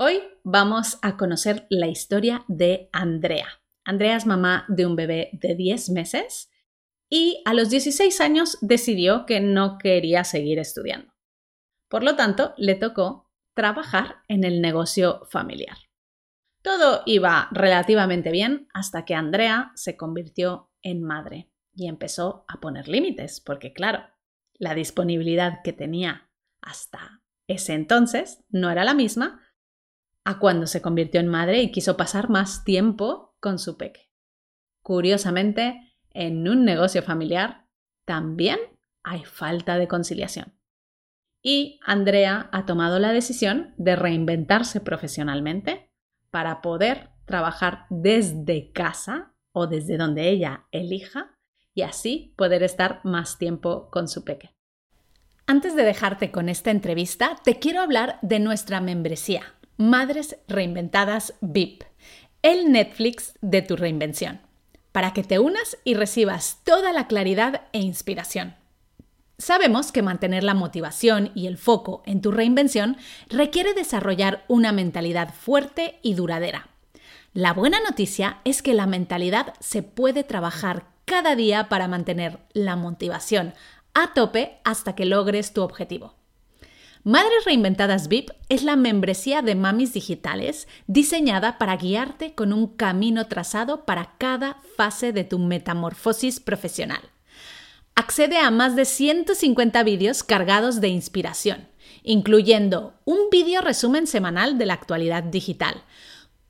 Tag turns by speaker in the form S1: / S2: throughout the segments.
S1: Hoy vamos a conocer la historia de Andrea. Andrea es mamá de un bebé de 10 meses y a los 16 años decidió que no quería seguir estudiando. Por lo tanto, le tocó trabajar en el negocio familiar. Todo iba relativamente bien hasta que Andrea se convirtió en madre y empezó a poner límites, porque claro, la disponibilidad que tenía hasta ese entonces no era la misma a cuando se convirtió en madre y quiso pasar más tiempo con su peque. Curiosamente, en un negocio familiar también hay falta de conciliación. Y Andrea ha tomado la decisión de reinventarse profesionalmente para poder trabajar desde casa o desde donde ella elija y así poder estar más tiempo con su peque. Antes de dejarte con esta entrevista, te quiero hablar de nuestra membresía, Madres Reinventadas VIP, el Netflix de tu reinvención, para que te unas y recibas toda la claridad e inspiración. Sabemos que mantener la motivación y el foco en tu reinvención requiere desarrollar una mentalidad fuerte y duradera. La buena noticia es que la mentalidad se puede trabajar cada día para mantener la motivación a tope hasta que logres tu objetivo. Madres Reinventadas VIP es la membresía de mamis digitales diseñada para guiarte con un camino trazado para cada fase de tu metamorfosis profesional. Accede a más de 150 vídeos cargados de inspiración, incluyendo un vídeo resumen semanal de la actualidad digital,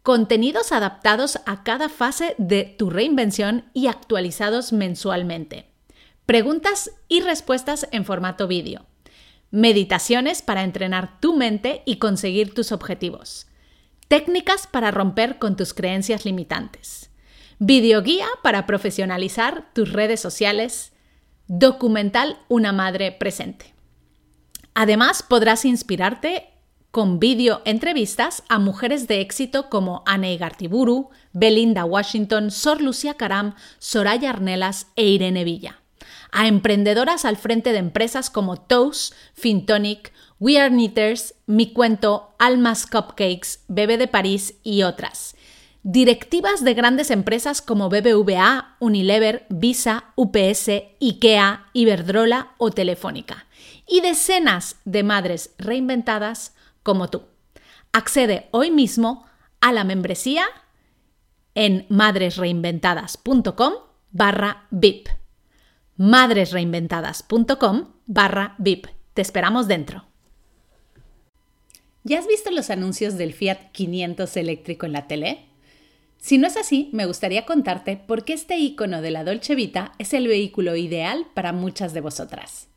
S1: contenidos adaptados a cada fase de tu reinvención y actualizados mensualmente, preguntas y respuestas en formato vídeo meditaciones para entrenar tu mente y conseguir tus objetivos, técnicas para romper con tus creencias limitantes, videoguía para profesionalizar tus redes sociales, documental Una Madre Presente. Además, podrás inspirarte con vídeo entrevistas a mujeres de éxito como Anne Gartiburu, Belinda Washington, Sor Lucía Caram, Soraya Arnelas e Irene Villa a emprendedoras al frente de empresas como Toast, Fintonic, We Are Knitters, Mi Cuento, Almas Cupcakes, Bebe de París y otras. Directivas de grandes empresas como BBVA, Unilever, Visa, UPS, IKEA, Iberdrola o Telefónica. Y decenas de madres reinventadas como tú. Accede hoy mismo a la membresía en madresreinventadas.com barra VIP madresreinventadas.com barra VIP. Te esperamos dentro. ¿Ya has visto los anuncios del Fiat 500 eléctrico en la tele? Si no es así, me gustaría contarte por qué este icono de la Dolce Vita es el vehículo ideal para muchas de vosotras.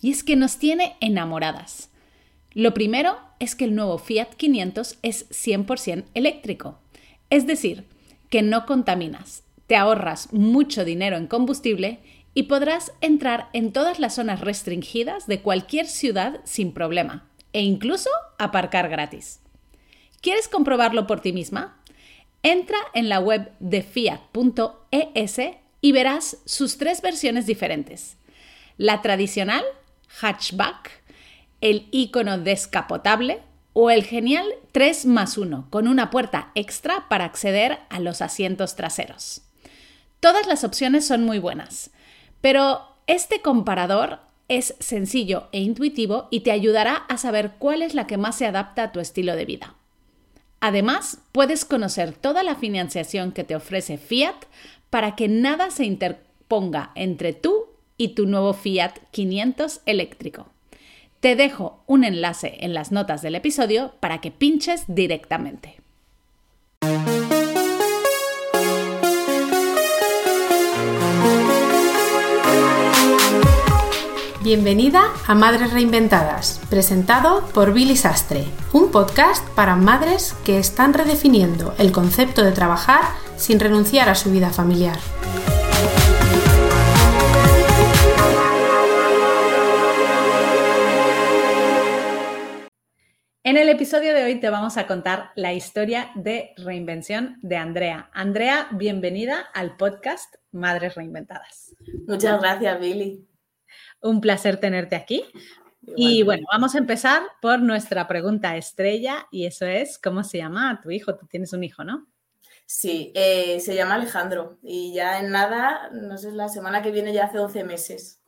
S1: Y es que nos tiene enamoradas. Lo primero es que el nuevo Fiat 500 es 100% eléctrico, es decir, que no contaminas, te ahorras mucho dinero en combustible y podrás entrar en todas las zonas restringidas de cualquier ciudad sin problema e incluso aparcar gratis. ¿Quieres comprobarlo por ti misma? Entra en la web de fiat.es y verás sus tres versiones diferentes. La tradicional, hatchback, el icono descapotable o el genial 3 más 1 con una puerta extra para acceder a los asientos traseros. Todas las opciones son muy buenas pero este comparador es sencillo e intuitivo y te ayudará a saber cuál es la que más se adapta a tu estilo de vida. Además, puedes conocer toda la financiación que te ofrece Fiat para que nada se interponga entre tú y tu nuevo Fiat 500 eléctrico. Te dejo un enlace en las notas del episodio para que pinches directamente.
S2: Bienvenida a Madres Reinventadas, presentado por Billy Sastre, un podcast para madres que están redefiniendo el concepto de trabajar sin renunciar a su vida familiar.
S1: En el episodio de hoy te vamos a contar la historia de reinvención de Andrea. Andrea, bienvenida al podcast Madres Reinventadas.
S3: Muchas gracias, Billy.
S1: Un placer tenerte aquí. Y bueno, vamos a empezar por nuestra pregunta estrella y eso es, ¿cómo se llama tu hijo? Tú tienes un hijo, ¿no?
S3: Sí, eh, se llama Alejandro y ya en nada, no sé, la semana que viene ya hace 11 meses.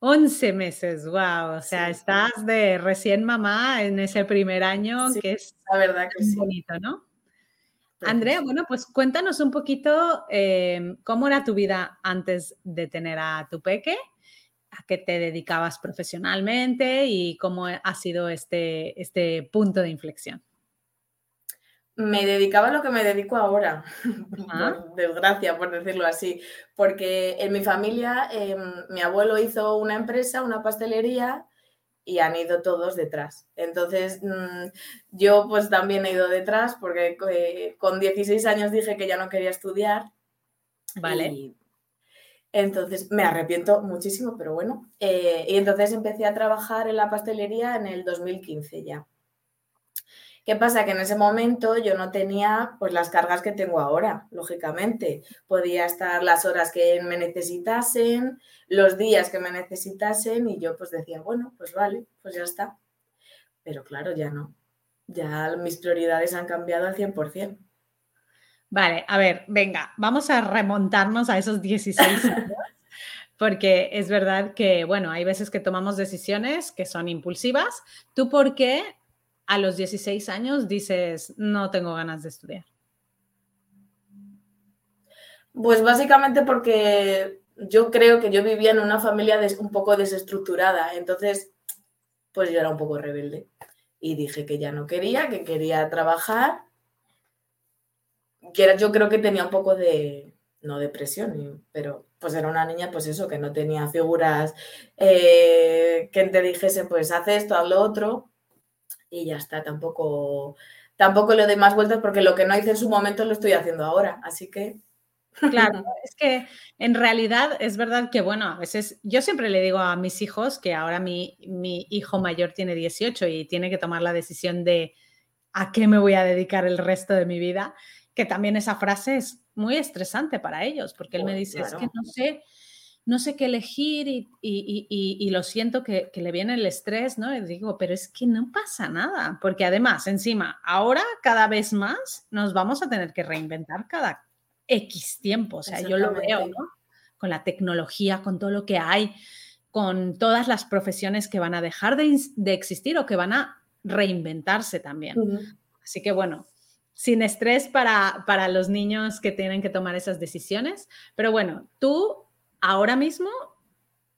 S1: 11 meses, wow. O sea, estás de recién mamá en ese primer año, que es
S3: la verdad que
S1: bonito, ¿no? Andrea, bueno, pues cuéntanos un poquito em, cómo era tu vida antes de tener a tu peque, a qué te dedicabas profesionalmente y cómo ha sido este, este punto de inflexión.
S3: Me dedicaba a lo que me dedico ahora, por desgracia, por decirlo así, porque en mi familia em, mi abuelo hizo una empresa, una pastelería, y han ido todos detrás. Entonces, mm, yo pues también he ido detrás porque eh, con 16 años dije que ya no quería estudiar.
S1: Vale.
S3: Entonces, me arrepiento muchísimo, pero bueno. Eh, y entonces empecé a trabajar en la pastelería en el 2015 ya. ¿Qué pasa? Que en ese momento yo no tenía pues las cargas que tengo ahora, lógicamente. Podía estar las horas que me necesitasen, los días que me necesitasen y yo pues decía, bueno, pues vale, pues ya está. Pero claro, ya no. Ya mis prioridades han cambiado al 100%.
S1: Vale, a ver, venga, vamos a remontarnos a esos 16 años. porque es verdad que, bueno, hay veces que tomamos decisiones que son impulsivas. ¿Tú por qué a los 16 años dices, no tengo ganas de estudiar?
S3: Pues básicamente porque yo creo que yo vivía en una familia un poco desestructurada, entonces pues yo era un poco rebelde y dije que ya no quería, que quería trabajar, yo creo que tenía un poco de, no depresión, pero pues era una niña pues eso, que no tenía figuras eh, que te dijese pues haz esto, haz lo otro y ya está, tampoco, tampoco le doy más vueltas porque lo que no hice en su momento lo estoy haciendo ahora, así que...
S1: Claro, es que en realidad es verdad que, bueno, a veces yo siempre le digo a mis hijos que ahora mi, mi hijo mayor tiene 18 y tiene que tomar la decisión de a qué me voy a dedicar el resto de mi vida, que también esa frase es muy estresante para ellos, porque él me dice, es que no sé, no sé qué elegir y, lo siento que, le viene el estrés, ¿no? Y digo, pero es que no pasa nada, porque además, encima, ahora cada vez más nos vamos a tener que reinventar cada X tiempo, o sea, yo lo veo, ¿no? Con la tecnología, con todo lo que hay, con todas las profesiones que van a dejar de, existir o que van a reinventarse también. Así que bueno, sin estrés para, para los niños que tienen que tomar esas decisiones. Pero bueno, tú ahora mismo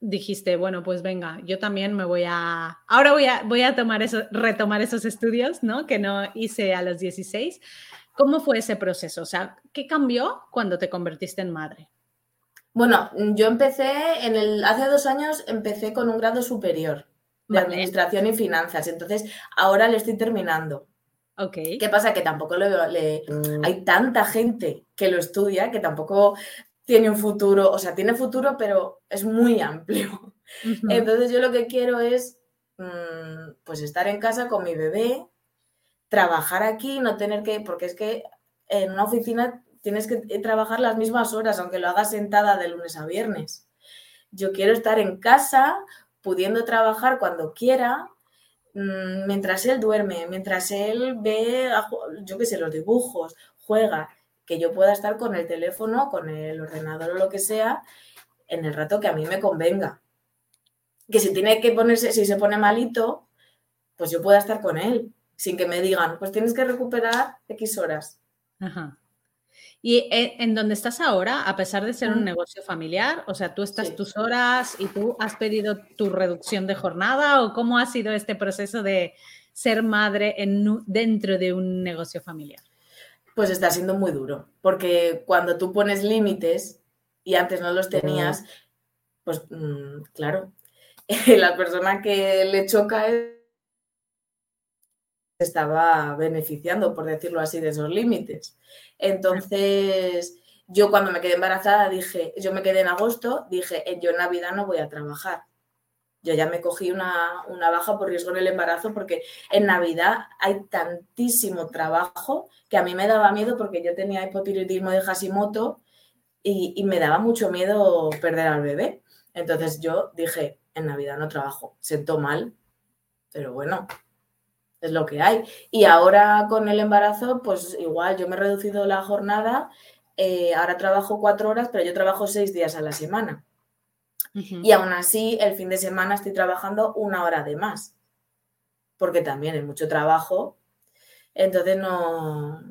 S1: dijiste, bueno, pues venga, yo también me voy a, ahora voy a, voy a tomar eso, retomar esos estudios, ¿no? Que no hice a los 16. ¿Cómo fue ese proceso? O sea, ¿qué cambió cuando te convertiste en madre?
S3: Bueno, yo empecé en el, hace dos años empecé con un grado superior de administración y finanzas, entonces ahora le estoy terminando. ¿Qué pasa? Que tampoco le, mm. hay tanta gente que lo estudia que tampoco tiene un futuro, o sea, tiene futuro, pero es muy amplio. Entonces yo lo que quiero es, mm, pues, estar en casa con mi bebé, trabajar aquí, no tener que, porque es que en una oficina tienes que trabajar las mismas horas, aunque lo hagas sentada de lunes a viernes. Yo quiero estar en casa, pudiendo trabajar cuando quiera, mientras él duerme, mientras él ve, yo qué sé, los dibujos, juega que yo pueda estar con el teléfono, con el ordenador o lo que sea, en el rato que a mí me convenga. Que si tiene que ponerse, si se pone malito, pues yo pueda estar con él, sin que me digan, pues tienes que recuperar X horas.
S1: Ajá. Y eh, en donde estás ahora, a pesar de ser un negocio familiar, o sea, tú estás tus horas y tú has pedido tu reducción de jornada o cómo ha sido este proceso de ser madre en, dentro de un negocio familiar?
S3: pues está siendo muy duro, porque cuando tú pones límites y antes no los tenías, pues mm, claro, la persona que le choca estaba beneficiando, por decirlo así, de esos límites. Entonces, yo cuando me quedé embarazada dije, yo me quedé en agosto, dije, yo en Navidad no voy a trabajar yo ya me cogí una, baja por riesgo en el embarazo porque en Navidad hay tantísimo trabajo que a mí me daba miedo porque yo tenía hipotiroidismo de Hashimoto y, y me daba mucho miedo perder al bebé. Entonces yo dije, en Navidad no trabajo, siento mal, pero bueno, es lo que hay. Y ahora con el embarazo, pues igual yo me he reducido la jornada, eh, ahora trabajo cuatro horas, pero yo trabajo seis días a la semana. Y aún así, el fin de semana estoy trabajando una hora de más, porque también es mucho trabajo, entonces no,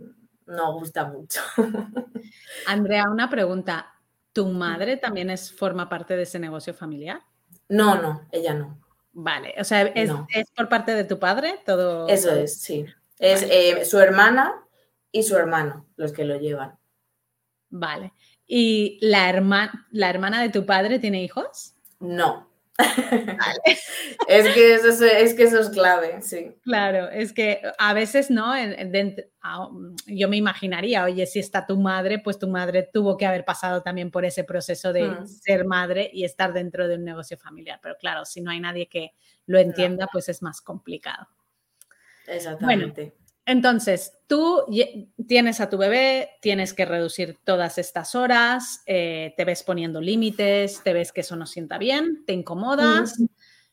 S3: no gusta mucho.
S1: Andrea, una pregunta. ¿Tu madre también es, forma parte de ese negocio familiar?
S3: No, no, ella no.
S1: Vale, o sea, ¿es, por parte de tu padre todo?
S3: Eso es, sí. Es eh, su hermana y su hermano los que lo llevan.
S1: Vale. ¿Y la, hermana la hermana de tu padre tiene hijos?
S3: No. es, que eso es, que eso es clave, sí.
S1: Claro, es que a veces, ¿no? yo me imaginaría, oye, si está tu madre, pues tu madre tuvo que haber pasado también por ese proceso de mm. ser madre y estar dentro de un negocio familiar. Pero claro, si no hay nadie que lo entienda, pues es más complicado.
S3: Exactamente.
S1: Entonces, tú tienes a tu bebé, tienes que reducir todas estas horas, eh, te ves poniendo límites, te ves que eso no sienta bien, te incomodas,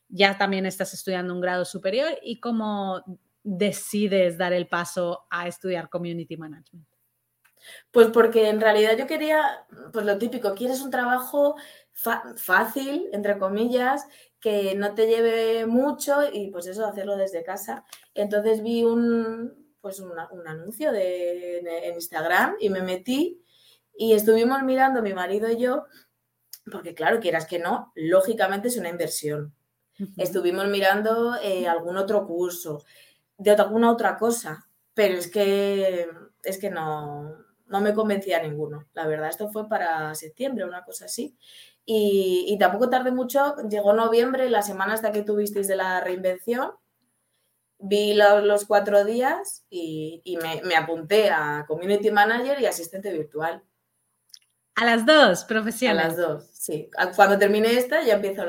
S1: ya también estás estudiando un grado superior y cómo decides dar el paso a estudiar Community Management.
S3: Pues porque en realidad yo quería, pues lo típico, quieres un trabajo fácil, entre comillas, que no te lleve mucho y pues eso, hacerlo desde casa. Entonces vi un, pues un anuncio de, en Instagram y me metí y estuvimos mirando mi marido y yo, porque claro, quieras que no, lógicamente es una inversión. Estuvimos mirando eh, algún otro curso, de alguna otra cosa, pero es que, es que no, no me convencía ninguno. La verdad, esto fue para septiembre, una cosa así. Y, tampoco tardé mucho, llegó noviembre, la semana hasta que tuvisteis de la reinvención, vi los, cuatro días y, me, apunté a Community Manager y asistente virtual.
S1: A las dos, profesional.
S3: A las dos, sí. Cuando termine esta ya empiezo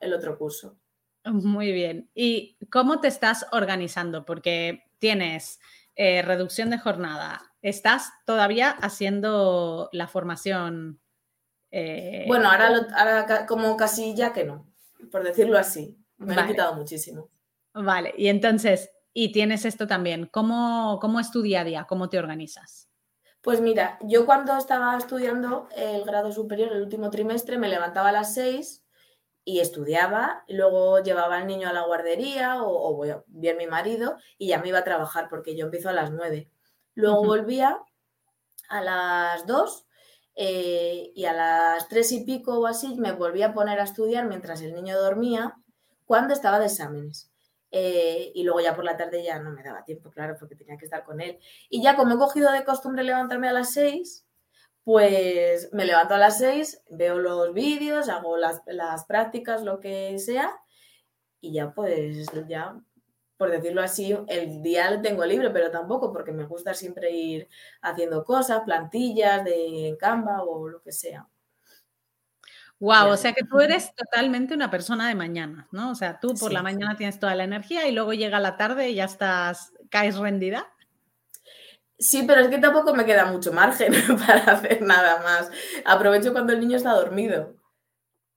S3: el otro curso.
S1: Muy bien. ¿Y cómo te estás organizando? Porque tienes eh, reducción de jornada, estás todavía haciendo la formación
S3: eh, bueno, ahora, como casi ya que no, por decirlo así. Me ha quitado muchísimo.
S1: Vale, y entonces, y tienes esto también, ¿cómo, ¿cómo es tu día a día? ¿Cómo te organizas?
S3: Pues mira, yo cuando estaba estudiando el grado superior, el último trimestre, me levantaba a las seis y estudiaba, luego llevaba al niño a la guardería o, o bien mi marido y ya me iba a trabajar porque yo empiezo a las nueve. Luego volvía a las dos eh, y a las tres y pico o así me volví a poner a estudiar mientras el niño dormía cuando estaba de exámenes. Eh, y luego ya por la tarde ya no me daba tiempo, claro, porque tenía que estar con él. Y ya como he cogido de costumbre levantarme a las seis, pues me levanto a las seis, veo los vídeos, hago las, las prácticas, lo que sea, y ya pues ya por decirlo así, el día lo tengo libre, pero tampoco porque me gusta siempre ir haciendo cosas, plantillas de Canva o lo que sea.
S1: Wow, o sea que tú eres totalmente una persona de mañana, ¿no? O sea, tú por la mañana tienes toda la energía y luego llega la tarde y ya estás, caes rendida.
S3: Sí, pero es que tampoco me queda mucho margen para hacer nada más. Aprovecho cuando el niño está dormido.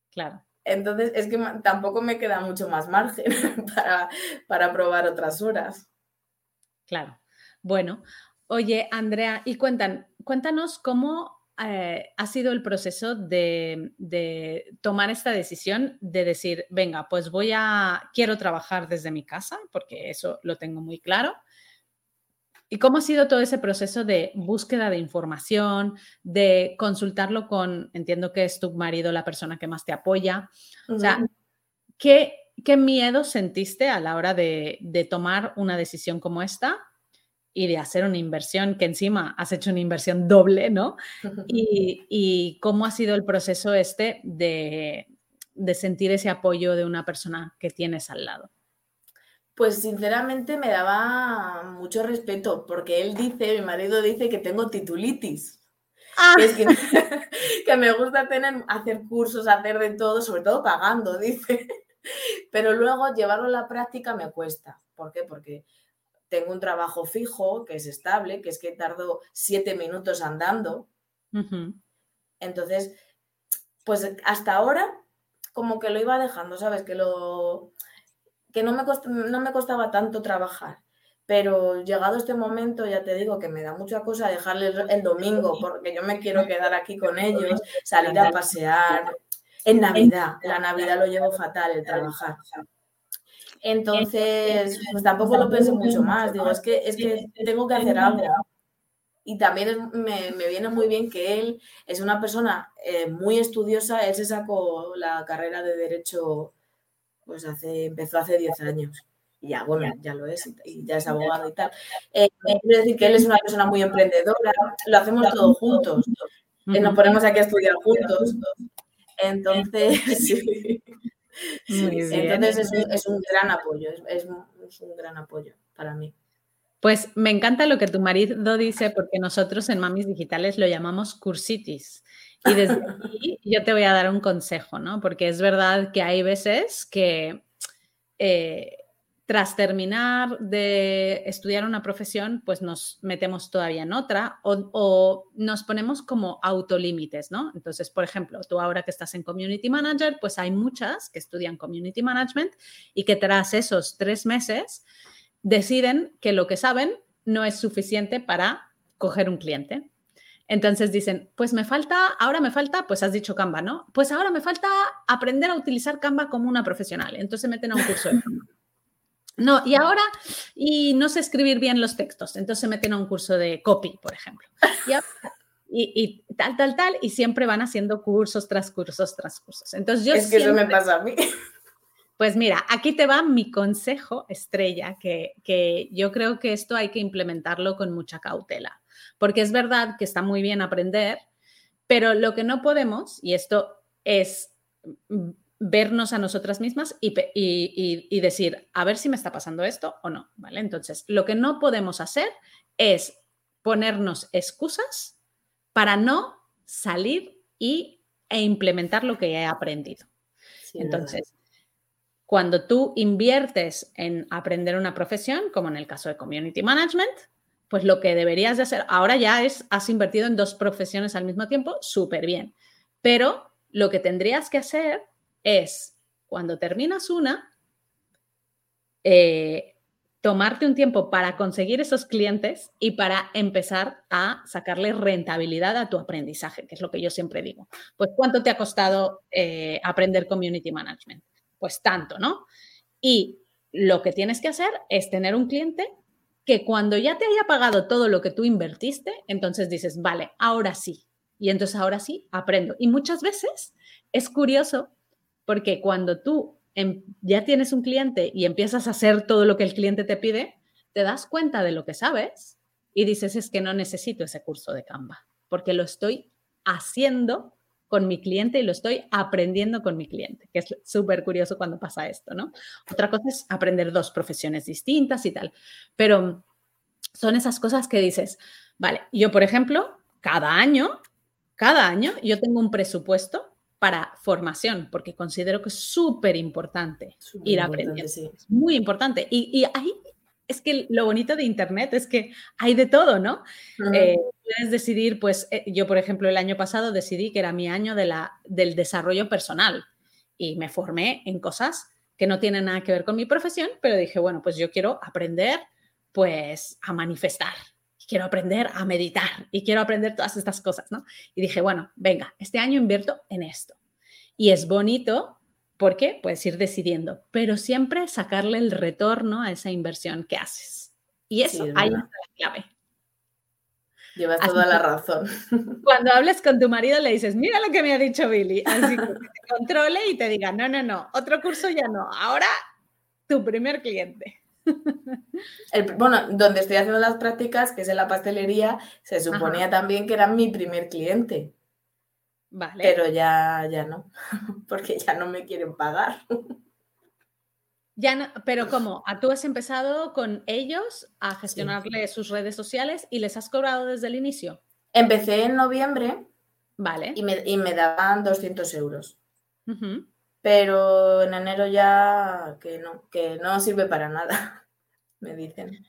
S1: Claro.
S3: Entonces, es que tampoco me queda mucho más margen para, probar otras horas.
S1: Claro. Bueno, oye, Andrea, y cuéntanos cómo eh, ha sido el proceso de, de, tomar esta decisión de decir, venga, pues voy a, quiero trabajar desde mi casa, porque eso lo tengo muy claro, ¿Y cómo ha sido todo ese proceso de búsqueda de información, de consultarlo con, entiendo que es tu marido la persona que más te apoya? O sea, ¿qué, ¿qué, miedo sentiste a la hora de, de, tomar una decisión como esta y de hacer una inversión, que encima has hecho una inversión doble, ¿no? Y, y cómo ha sido el proceso este de, de sentir ese apoyo de una persona que tienes al lado.
S3: Pues sinceramente me daba mucho respeto, porque él dice, mi marido dice que tengo titulitis. Ah. que, me gusta tener, hacer cursos, hacer de todo, sobre todo pagando, dice. Pero luego llevarlo a la práctica me cuesta. ¿Por qué? Porque tengo un trabajo fijo, que es estable, que es que tardo siete minutos andando. Entonces, pues hasta ahora como que lo iba dejando, ¿sabes? Que lo que no me, no me costaba tanto trabajar. Pero llegado este momento, ya te digo que me da mucha cosa dejarle el, domingo, porque yo me quiero quedar aquí con ellos, salir a pasear. En Navidad, la Navidad lo llevo fatal el trabajar. Entonces, pues tampoco lo pienso mucho más. Digo, es que, es que tengo que hacer algo. Y también me, viene muy bien que él es una persona eh, muy estudiosa. Él se sacó la carrera de Derecho, pues hace, empezó hace 10 años ya, bueno, ya lo es, y ya es abogado y tal. Eh, quiero decir que él es una persona muy emprendedora, lo hacemos todos juntos, eh, nos ponemos aquí a estudiar juntos. Entonces, sí. Entonces es un, gran apoyo, es, un gran apoyo para mí.
S1: Pues me encanta lo que tu marido dice porque nosotros en Mamis Digitales lo llamamos cursitis. Y desde aquí yo te voy a dar un consejo, ¿no? Porque es verdad que hay veces que eh, tras terminar de estudiar una profesión, pues nos metemos todavía en otra o, nos ponemos como autolímites, ¿no? Entonces, por ejemplo, tú ahora que estás en Community Manager, pues hay muchas que estudian Community Management y que tras esos tres meses deciden que lo que saben no es suficiente para coger un cliente. Entonces dicen, pues me falta, ahora me falta, pues has dicho Canva, ¿no? Pues ahora me falta aprender a utilizar Canva como una profesional. Entonces meten a un curso de Canva. No, y ahora, y no sé escribir bien los textos, entonces se meten a un curso de copy, por ejemplo. Y, tal, tal, tal, y siempre van haciendo cursos tras cursos tras cursos. Entonces yo
S3: es que eso me pasa a mí.
S1: Pues mira, aquí te va mi consejo estrella, que, que yo creo que esto hay que implementarlo con mucha cautela, porque es verdad que está muy bien aprender, pero lo que no podemos, y esto es vernos a nosotras mismas y, decir, a ver si me está pasando esto o no, ¿vale? Entonces, lo que no podemos hacer es ponernos excusas para no salir y, e implementar lo que he aprendido. Entonces, cuando tú inviertes en aprender una profesión, como en el caso de Community Management, pues lo que deberías de hacer ahora ya es, has invertido en dos profesiones al mismo tiempo, súper bien. Pero lo que tendrías que hacer es cuando terminas una, eh, tomarte un tiempo para conseguir esos clientes y para empezar a sacarle rentabilidad a tu aprendizaje, que es lo que yo siempre digo. Pues, ¿cuánto te ha costado eh, aprender community management? Pues tanto, ¿no? Y lo que tienes que hacer es tener un cliente que cuando ya te haya pagado todo lo que tú invertiste, entonces dices, vale, ahora sí. Y entonces ahora sí aprendo. Y muchas veces es curioso porque cuando tú em, ya tienes un cliente y empiezas a hacer todo lo que el cliente te pide, te das cuenta de lo que sabes y dices, es que no necesito ese curso de Canva, porque lo estoy haciendo con mi cliente y lo estoy aprendiendo con mi cliente, que es súper curioso cuando pasa esto, ¿no? Otra cosa es aprender dos profesiones distintas y tal, pero son esas cosas que dices, vale, yo por ejemplo, cada año, cada año yo tengo un presupuesto para formación, porque considero que es súper importante ir aprendiendo. Es muy importante. Y, ahí es que lo bonito de Internet es que hay de todo, ¿no? Eh, puedes decidir, pues eh, yo, por ejemplo, el año pasado decidí que era mi año de la, del desarrollo personal y me formé en cosas que no tienen nada que ver con mi profesión, pero dije, bueno, pues yo quiero aprender pues a manifestar, quiero aprender a meditar y quiero aprender todas estas cosas, ¿no? Y dije, bueno, venga, este año invierto en esto. Y es bonito porque puedes ir decidiendo, pero siempre sacarle el retorno a esa inversión que haces. Y eso, ahí está la clave.
S3: Llevas toda la razón.
S1: Cuando hables con tu marido le dices, mira lo que me ha dicho Billy, así que te controle y te diga, no, no, no, otro curso ya no, ahora tu primer cliente
S3: bueno, donde estoy haciendo las prácticas, que es en la pastelería, se suponía también que era mi primer cliente. Vale. Pero ya, ya no, porque ya no me quieren pagar.
S1: Ya no, pero ¿cómo? Ah, ¿Tú has empezado con ellos a gestionarle sus redes sociales y les has cobrado desde el inicio?
S3: Empecé en noviembre.
S1: Vale.
S3: Y me, daban 200 euros pero en enero ya que no, que no sirve para nada, me dicen.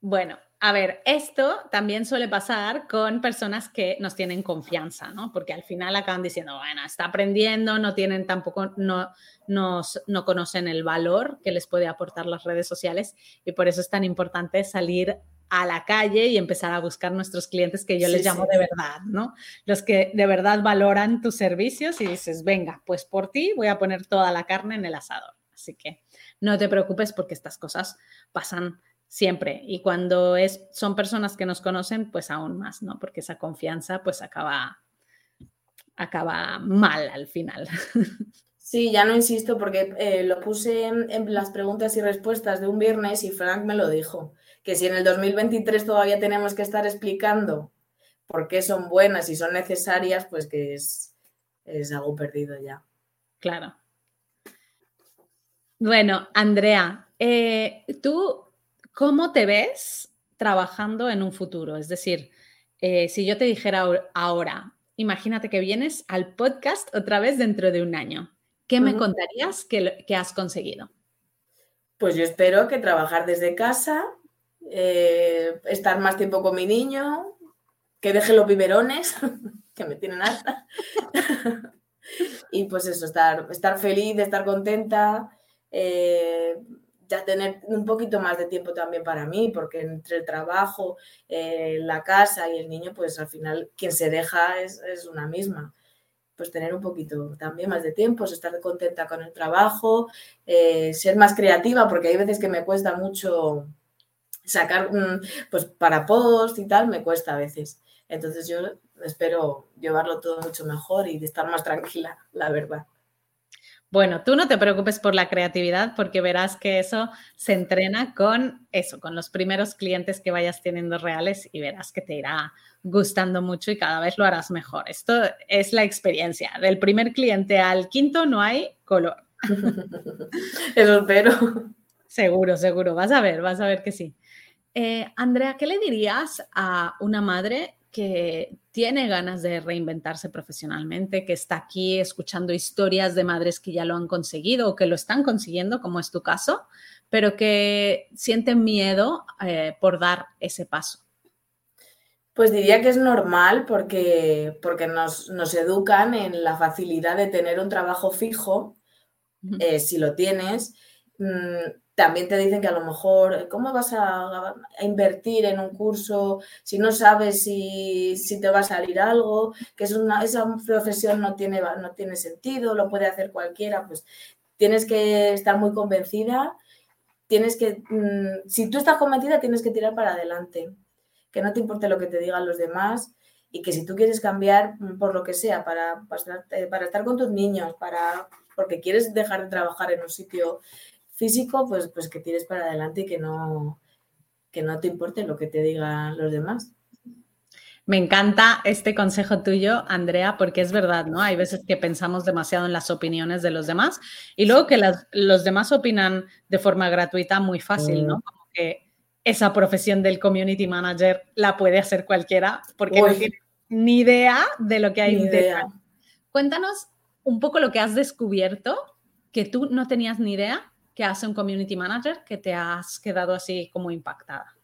S1: Bueno, a ver, esto también suele pasar con personas que nos tienen confianza, ¿no? Porque al final acaban diciendo, bueno, está aprendiendo, no tienen tampoco, no, no conocen el valor que les puede aportar las redes sociales y por eso es tan importante salir a la calle y empezar a buscar nuestros clientes que yo les llamo de verdad, ¿no? Los que de verdad valoran tus servicios y dices, venga, pues por ti voy a poner toda la carne en el asador. Así que no te preocupes porque estas cosas pasan siempre. Y cuando es, son personas que nos conocen, pues aún más, ¿no? Porque esa confianza pues acaba, acaba mal al final.
S3: Sí, ya no insisto porque eh, lo puse en, las preguntas y respuestas de un viernes y Frank me lo dijo, que si en el 2023 todavía tenemos que estar explicando por qué son buenas y son necesarias, pues que es, es algo perdido ya.
S1: Claro. Bueno, Andrea, eh, tú ¿Cómo te ves trabajando en un futuro? Es decir, eh, si yo te dijera ahora, imagínate que vienes al podcast otra vez dentro de un año, ¿qué me contarías que, has conseguido?
S3: Pues yo espero que trabajar desde casa, eh, estar más tiempo con mi niño, que deje los biberones, que me tienen alta. y pues eso, estar, estar feliz, estar contenta, eh, ya tener un poquito más de tiempo también para mí, porque entre el trabajo, eh, la casa y el niño, pues al final quien se deja es, una misma. Pues tener un poquito también más de tiempo, estar contenta con el trabajo, eh, ser más creativa, porque hay veces que me cuesta mucho sacar, pues para post y tal, me cuesta a veces. Entonces yo espero llevarlo todo mucho mejor y estar más tranquila, la verdad.
S1: Bueno, tú no te preocupes por la creatividad porque verás que eso se entrena con eso, con los primeros clientes que vayas teniendo reales y verás que te irá gustando mucho y cada vez lo harás mejor. Esto es la experiencia. Del primer cliente al quinto no hay color.
S3: Eso espero.
S1: Seguro, seguro. Vas a ver, vas a ver que sí. Eh, Andrea, ¿qué le dirías a una madre que tiene ganas de reinventarse profesionalmente, que está aquí escuchando historias de madres que ya lo han conseguido o que lo están consiguiendo, como es tu caso, pero que sienten miedo eh, por dar ese paso?
S3: Pues diría que es normal porque, porque nos, educan en la facilidad de tener un trabajo fijo, eh, si lo tienes. Mm, también te dicen que a lo mejor, ¿cómo vas a, invertir en un curso si no sabes si, te va a salir algo? Que es esa profesión no tiene, no tiene sentido, lo puede hacer cualquiera. Pues tienes que estar muy convencida, tienes que, mm, si tú estás convencida, tienes que tirar para adelante. Que no te importe lo que te digan los demás y que si tú quieres cambiar mm, por lo que sea, para, para, eh, para estar con tus niños, para, porque quieres dejar de trabajar en un sitio físico, pues, pues que tires para adelante y que no, que no te importe lo que te digan los demás.
S1: Me encanta este consejo tuyo, Andrea, porque es verdad, ¿no? Hay veces que pensamos demasiado en las opiniones de los demás y luego que los demás opinan de forma gratuita muy fácil, ¿no? Mm. Como que esa profesión del community manager la puede hacer cualquiera porque no tiene ni idea de lo que hay detrás. Cuéntanos un poco lo que has descubierto que tú no tenías ni idea que hace un community manager que te has quedado así como impactada?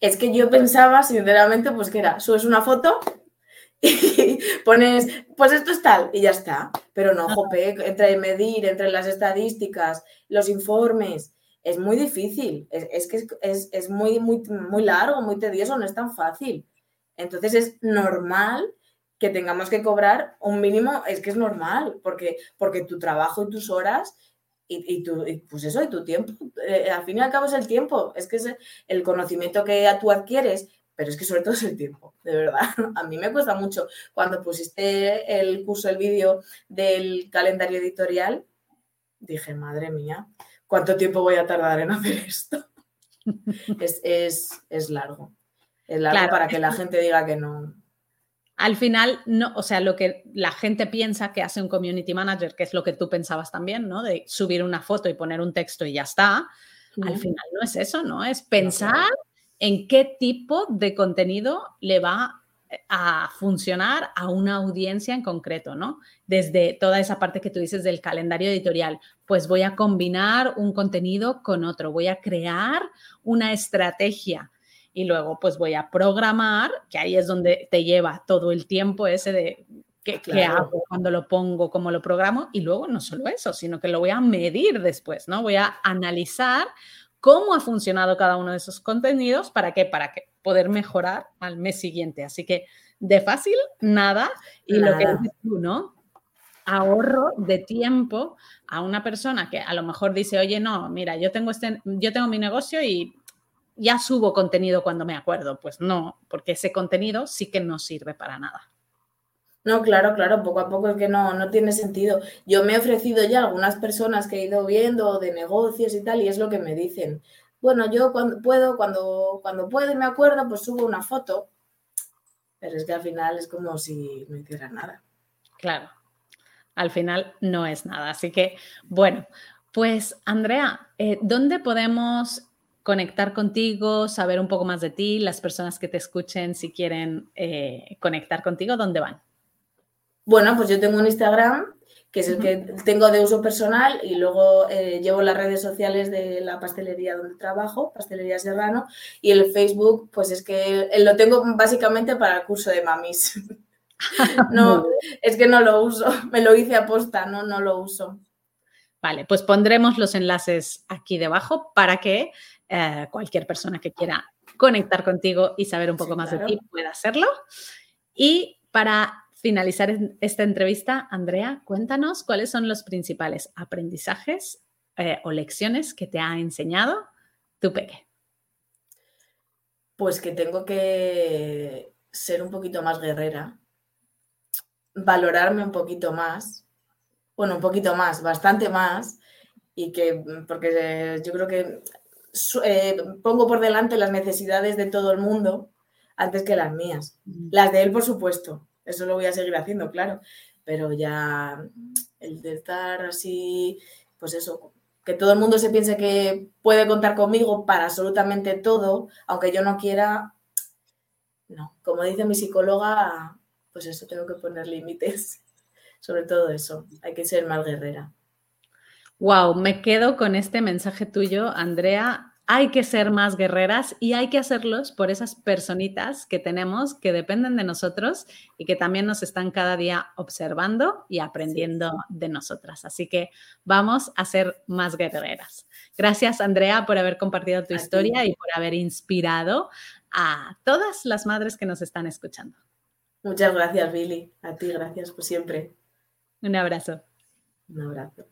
S3: Es que yo pensaba, sinceramente, pues que era, subes una foto y pones, pues esto es tal y ya está. Pero no, jope, entre medir, entre las estadísticas, los informes, es muy difícil. Es, que es, muy, muy, muy largo, muy tedioso, no es tan fácil. Entonces es normal que tengamos que cobrar un mínimo, es que es normal, porque, porque tu trabajo y tus horas y, tu, pues eso, y tu tiempo. Eh, al fin y al cabo es el tiempo, es que es el conocimiento que tú adquieres, pero es que sobre todo es el tiempo, de verdad. A mí me cuesta mucho. Cuando pusiste el curso, el vídeo del calendario editorial, dije, madre mía, ¿cuánto tiempo voy a tardar en hacer esto? es, largo. Es largo para que la gente diga que no,
S1: al final, no, o sea, lo que la gente piensa que hace un community manager, que es lo que tú pensabas también, ¿no? De subir una foto y poner un texto y ya está. Al final no es eso, ¿no? Es pensar en qué tipo de contenido le va a funcionar a una audiencia en concreto, ¿no? Desde toda esa parte que tú dices del calendario editorial, pues voy a combinar un contenido con otro, voy a crear una estrategia y luego pues voy a programar, que ahí es donde te lleva todo el tiempo ese de qué, hago cuando lo pongo, cómo lo programo y luego no solo eso, sino que lo voy a medir después, ¿no? Voy a analizar cómo ha funcionado cada uno de esos contenidos, ¿para qué? Para que poder mejorar al mes siguiente. Así que de fácil, nada. Y lo que dices tú, ¿no? Ahorro de tiempo a una persona que a lo mejor dice, oye, no, mira, yo tengo, este, yo tengo mi negocio y ya subo contenido cuando me acuerdo. Pues no, porque ese contenido sí que no sirve para nada.
S3: No, claro, claro, poco a poco es que no, no tiene sentido. Yo me he ofrecido ya a algunas personas que he ido viendo de negocios y tal, y es lo que me dicen. Bueno, yo cuando puedo, cuando, cuando puedo y me acuerdo, pues subo una foto, pero es que al final es como si no hiciera nada.
S1: Claro, al final no es nada. Así que, bueno, pues Andrea, eh, ¿dónde podemos conectar contigo, saber un poco más de ti, las personas que te escuchen, si quieren eh, conectar contigo, ¿dónde van?
S3: Bueno, pues yo tengo un Instagram, que es el que tengo de uso personal, y luego eh, llevo las redes sociales de la pastelería donde trabajo, Pastelería Serrano, y el Facebook, pues es que lo tengo básicamente para el curso de mamis. no, es que no lo uso, me lo hice a posta, no, no lo uso.
S1: Vale, pues pondremos los enlaces aquí debajo para que eh, cualquier persona que quiera conectar contigo y saber un poco más de ti pueda hacerlo. Y para finalizar esta entrevista, Andrea, cuéntanos cuáles son los principales aprendizajes eh, o lecciones que te ha enseñado tu peque.
S3: Pues que tengo que ser un poquito más guerrera, valorarme un poquito más, bueno, un poquito más, bastante más, y que, porque yo creo que eh, pongo por delante las necesidades de todo el mundo antes que las mías. Las de él, por supuesto, eso lo voy a seguir haciendo, claro. Pero ya el de estar así, pues eso, que todo el mundo se piense que puede contar conmigo para absolutamente todo, aunque yo no quiera, no. Como dice mi psicóloga, pues eso, tengo que poner límites. Sobre todo eso, hay que ser más guerrera.
S1: Wow, me quedo con este mensaje tuyo, Andrea hay que ser más guerreras y hay que hacerlos por esas personitas que tenemos que dependen de nosotros y que también nos están cada día observando y aprendiendo de nosotras. Así que vamos a ser más guerreras. Gracias, Andrea, por haber compartido tu historia y por haber inspirado a todas las madres que nos están escuchando.
S3: Muchas gracias, Billy. A ti, gracias por siempre.
S1: Un abrazo.
S3: Un abrazo.